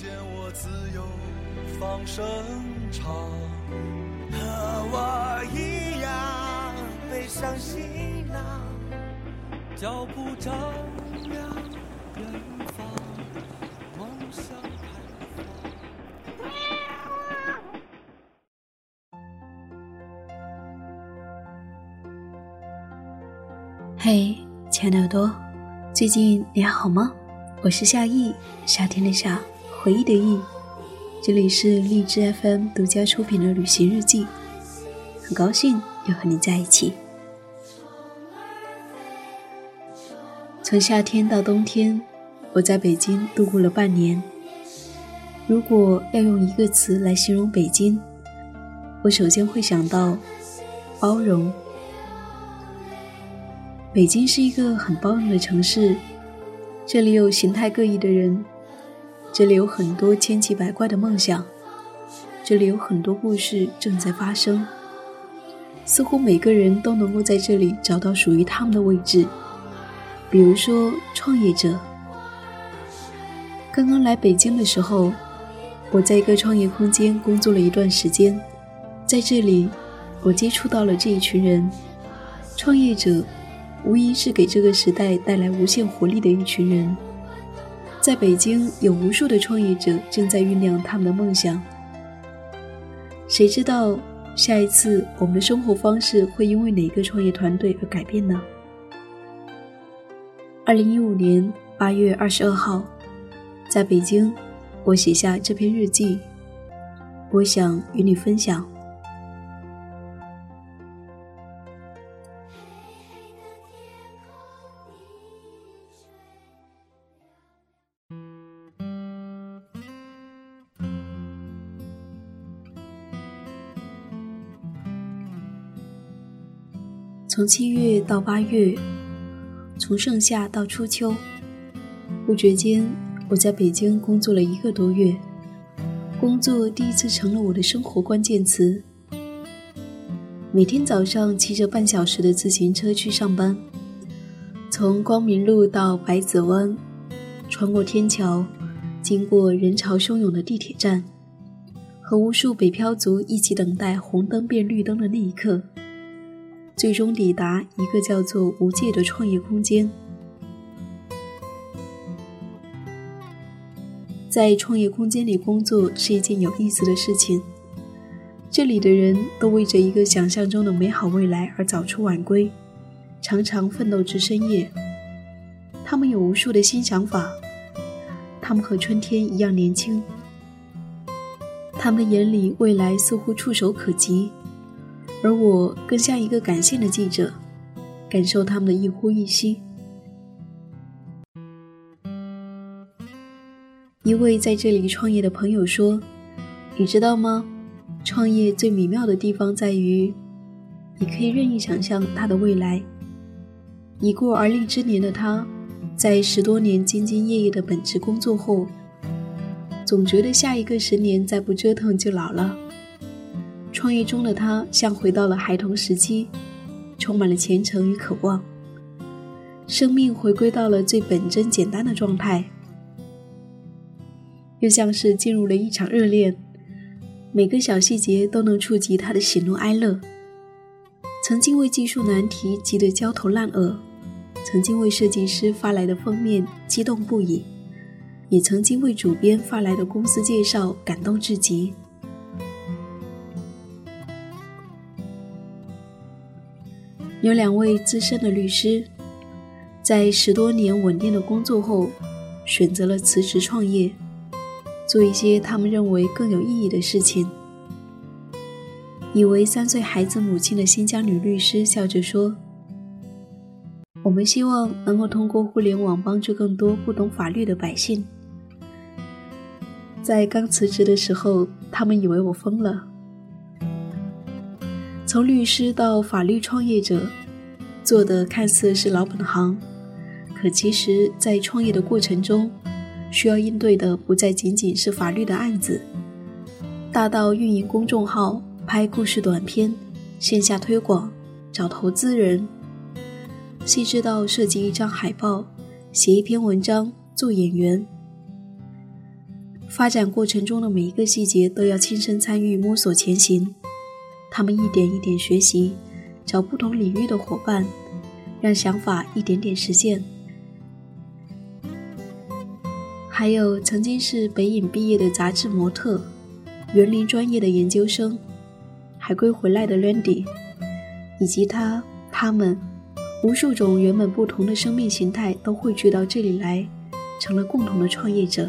见我自由放声唱，和我一样背上行囊，脚步丈量远方，梦想开放。嘿，亲爱的耳朵，最近你还好吗？我是夏意，夏天的夏，回忆的忆。这里是荔枝 FM 独家出品的旅行日记，很高兴又和你在一起。从夏天到冬天，我在北京度过了半年。如果要用一个词来形容北京，我首先会想到包容。北京是一个很包容的城市，这里有形态各异的人，这里有很多千奇百怪的梦想，这里有很多故事正在发生。似乎每个人都能够在这里找到属于他们的位置。比如说，创业者。刚刚来北京的时候，我在一个创业空间工作了一段时间，在这里，我接触到了这一群人，创业者。无疑是给这个时代带来无限活力的一群人。在北京，有无数的创业者正在酝酿他们的梦想。谁知道下一次我们的生活方式会因为哪个创业团队而改变呢？二零一五年八月二十二号，在北京，我写下这篇日记，我想与你分享。从七月到八月，从盛夏到初秋，不觉间，我在北京工作了一个多月。工作第一次成了我的生活关键词。每天早上骑着半小时的自行车去上班，从光明路到百子湾，穿过天桥，经过人潮汹涌的地铁站，和无数北漂族一起等待红灯变绿灯的那一刻。最终抵达一个叫做“无界”的创业空间。在创业空间里工作是一件有意思的事情。这里的人都为着一个想象中的美好未来而早出晚归，常常奋斗至深夜。他们有无数的新想法，他们和春天一样年轻。他们的眼里未来似乎触手可及。而我更像一个感性的记者，感受他们的一呼一吸。一位在这里创业的朋友说：“你知道吗？创业最美妙的地方在于，你可以任意想象他的未来。已过而立之年的他，在十多年兢兢业业的本职工作后，总觉得下一个十年再不折腾就老了。”创业中的他像回到了孩童时期，充满了虔诚与渴望。生命回归到了最本真简单的状态，又像是进入了一场热恋，每个小细节都能触及他的喜怒哀乐。曾经为技术难题急得焦头烂额，曾经为设计师发来的封面激动不已，也曾经为主编发来的公司介绍感动至极。有两位资深的律师，在十多年稳定的工作后，选择了辞职创业，做一些他们认为更有意义的事情。以为三岁孩子母亲的新疆女律师笑着说：“我们希望能够通过互联网帮助更多不懂法律的百姓，在刚辞职的时候，他们以为我疯了。从律师到法律创业者，做的看似是老本行，可其实，在创业的过程中，需要应对的不再仅仅是法律的案子，大到运营公众号、拍故事短片、线下推广、找投资人，细致到设计一张海报、写一篇文章、做演员。发展过程中的每一个细节都要亲身参与、摸索前行。他们一点一点学习，找不同领域的伙伴，让想法一点点实现。还有曾经是北影毕业的杂志模特，园林专业的研究生，海归回来的 Randy，以及他、他们，无数种原本不同的生命形态都汇聚到这里来，成了共同的创业者。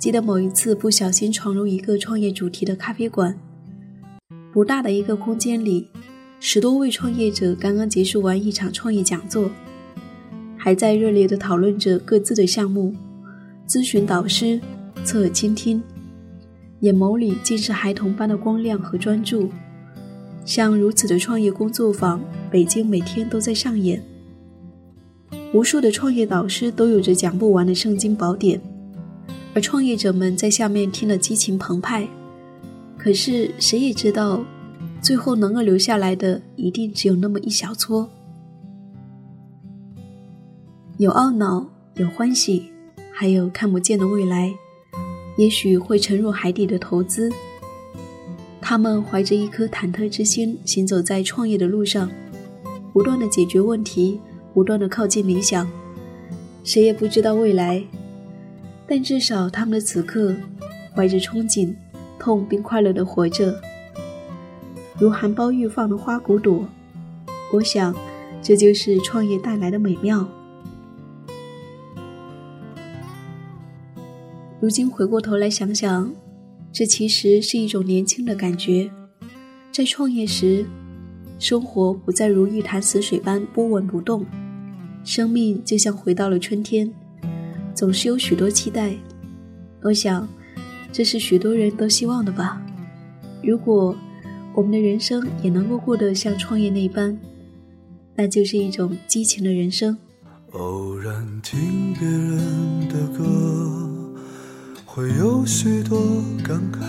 记得某一次不小心闯入一个创业主题的咖啡馆，不大的一个空间里，十多位创业者刚刚结束完一场创业讲座，还在热烈地讨论着各自的项目，咨询导师，侧耳倾听，眼眸里尽是孩童般的光亮和专注。像如此的创业工作坊，北京每天都在上演，无数的创业导师都有着讲不完的圣经宝典。而创业者们在下面听了激情澎湃，可是谁也知道，最后能够留下来的一定只有那么一小撮。有懊恼，有欢喜，还有看不见的未来，也许会沉入海底的投资。他们怀着一颗忐忑之心，行走在创业的路上，不断的解决问题，不断的靠近理想。谁也不知道未来。但至少他们的此刻，怀着憧憬、痛并快乐的活着，如含苞欲放的花骨朵。我想，这就是创业带来的美妙。如今回过头来想想，这其实是一种年轻的感觉。在创业时，生活不再如一潭死水般波纹不动，生命就像回到了春天。总是有许多期待，我想，这是许多人都希望的吧。如果我们的人生也能够过得像创业那般，那就是一种激情的人生。偶然听别人的歌，会有许多感慨，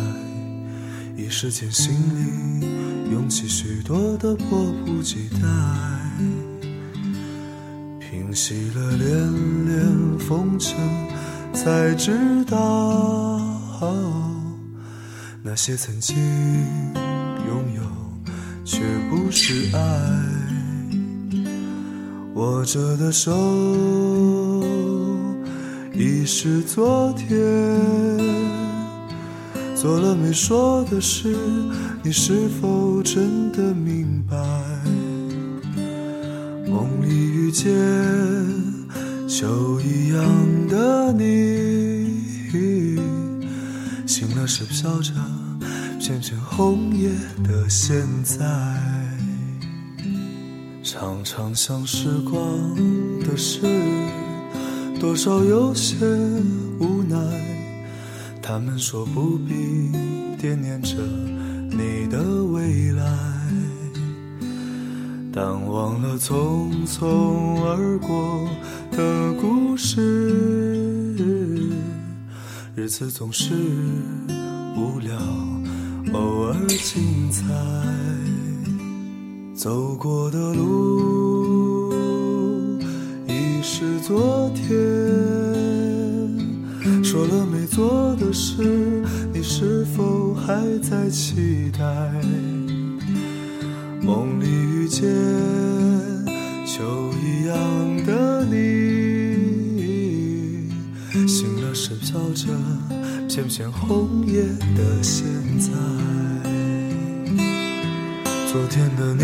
一时间心里涌起许多的迫不及待。平息了连连风尘，才知道那些曾经拥有，却不是爱。握着的手已是昨天，做了没说的事，你是否真的明白？梦里遇见秋一样的你，醒了是飘着片片红叶的现在，常常想时光的事，多少有些无奈。他们说不必惦念着你的未来。但忘了匆匆而过的故事，日子总是无聊，偶尔精彩。走过的路已是昨天，说了没做的事，你是否还在期待？梦里遇见秋一样的你，醒了时飘着片片红叶的现在。昨天的你，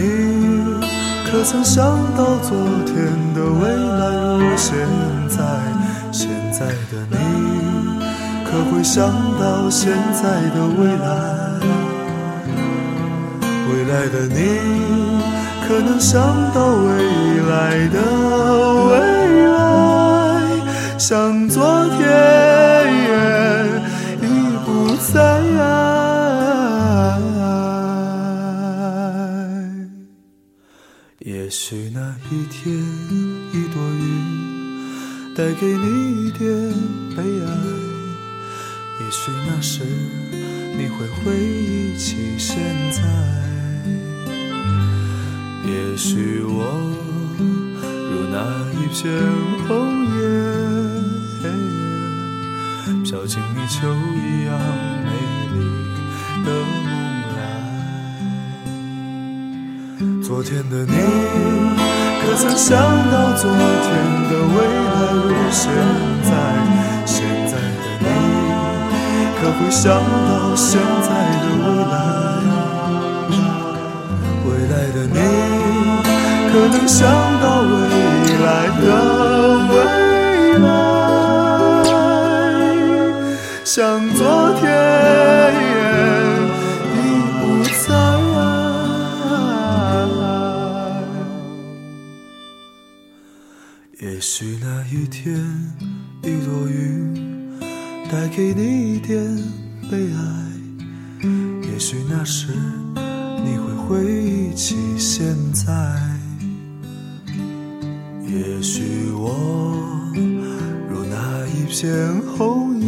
可曾想到昨天的未来如现在？现在的你，可会想到现在的未来？未来的你，可能想到未来的未来。像昨天已不在。也许那一天，一朵云带给你一点悲哀。也许那时，你会回忆起现在。也许我如那一片红叶，飘进你秋一样美丽的梦来。昨天的你，可曾想到昨天的未来如现在？现在的你，可会想到现在的未来？可能想到未来的未来？像昨天已不在。也许那一天，一朵云带给你一点也许我如那一片红叶，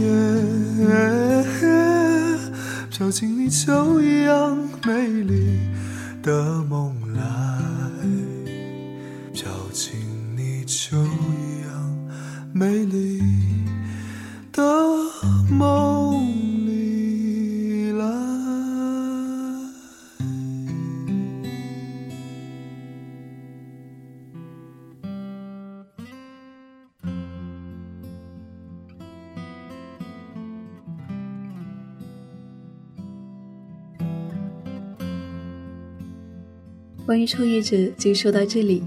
飘进你秋一样美丽的梦来，飘进。你秋一样美丽的梦关于创业者就说到这里。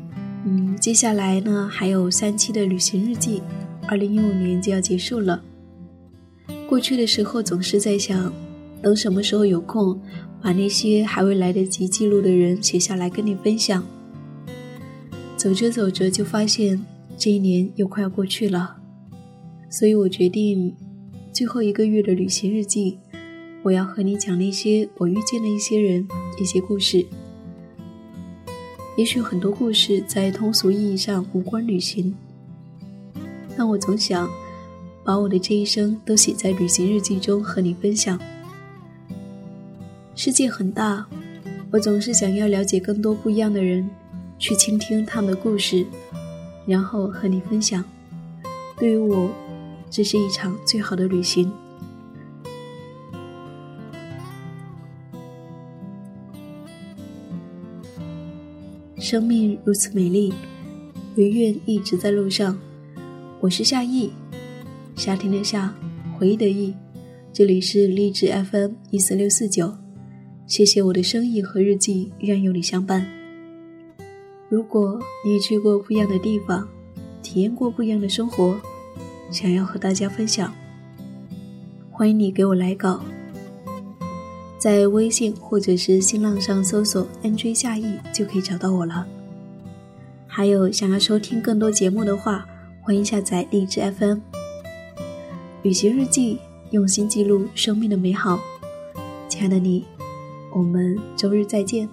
嗯，接下来呢还有三期的旅行日记，二零一五年就要结束了。过去的时候总是在想，等什么时候有空，把那些还未来得及记录的人写下来跟你分享。走着走着就发现这一年又快要过去了，所以我决定最后一个月的旅行日记，我要和你讲那些我遇见的一些人、一些故事。也许很多故事在通俗意义上无关旅行，但我总想把我的这一生都写在旅行日记中和你分享。世界很大，我总是想要了解更多不一样的人，去倾听他们的故事，然后和你分享。对于我，这是一场最好的旅行。生命如此美丽，唯愿一直在路上。我是夏意，夏天的夏，回忆的忆。这里是励志 FM 一四六四九。谢谢我的声音和日记，愿有你相伴。如果你去过不一样的地方，体验过不一样的生活，想要和大家分享，欢迎你给我来稿。在微信或者是新浪上搜索 “nj 夏意”就可以找到我了。还有想要收听更多节目的话，欢迎下载荔枝 FM。旅行日记，用心记录生命的美好。亲爱的你，我们周日再见。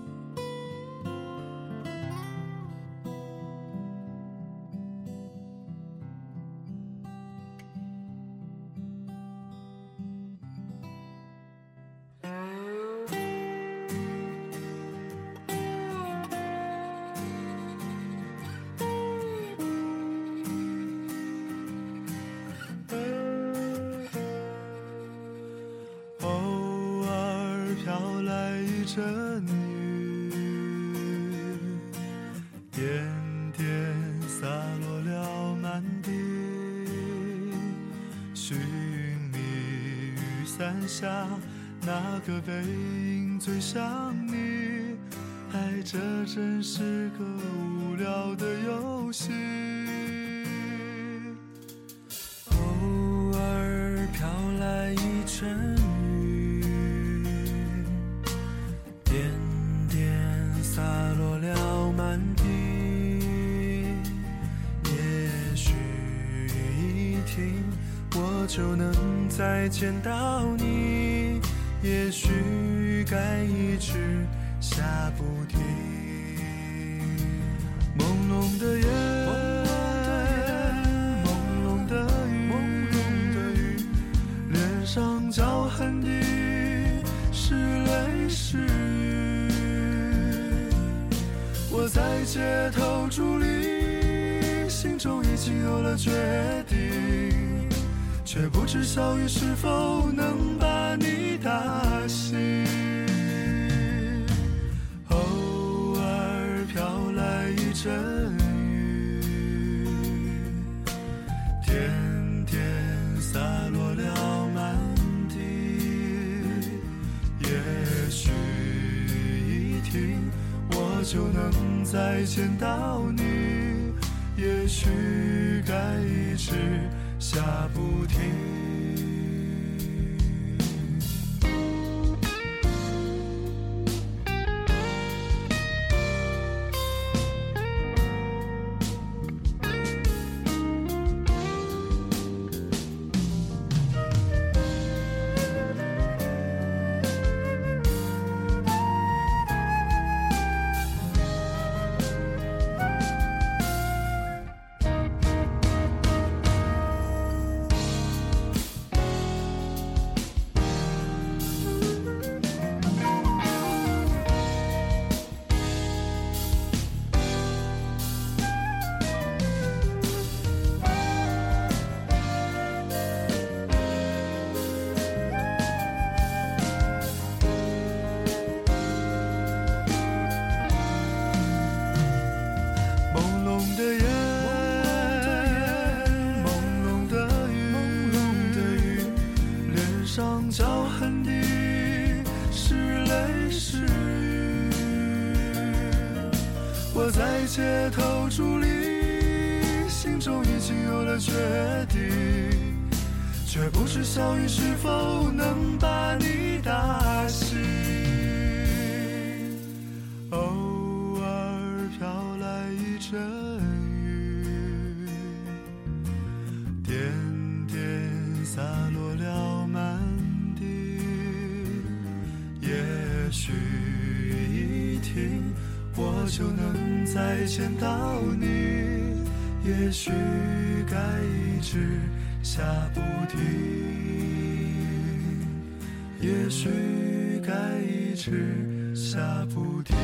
来一阵雨，点点洒落了满地。寻觅雨伞下那个背影最像你，爱这真是个无聊的游戏。也许雨一停，我就能再见到你。也许该一直下不停。朦胧的夜，街头伫立，心中已经有了决定，却不知小雨是否能把你打醒。偶尔飘来一阵就能再见到你。也许该一直下不停。街头伫立，心中已经有了决定，却不知小雨是否能把你打醒。就能再见到你。也许该一直下不停。也许该一直下不停。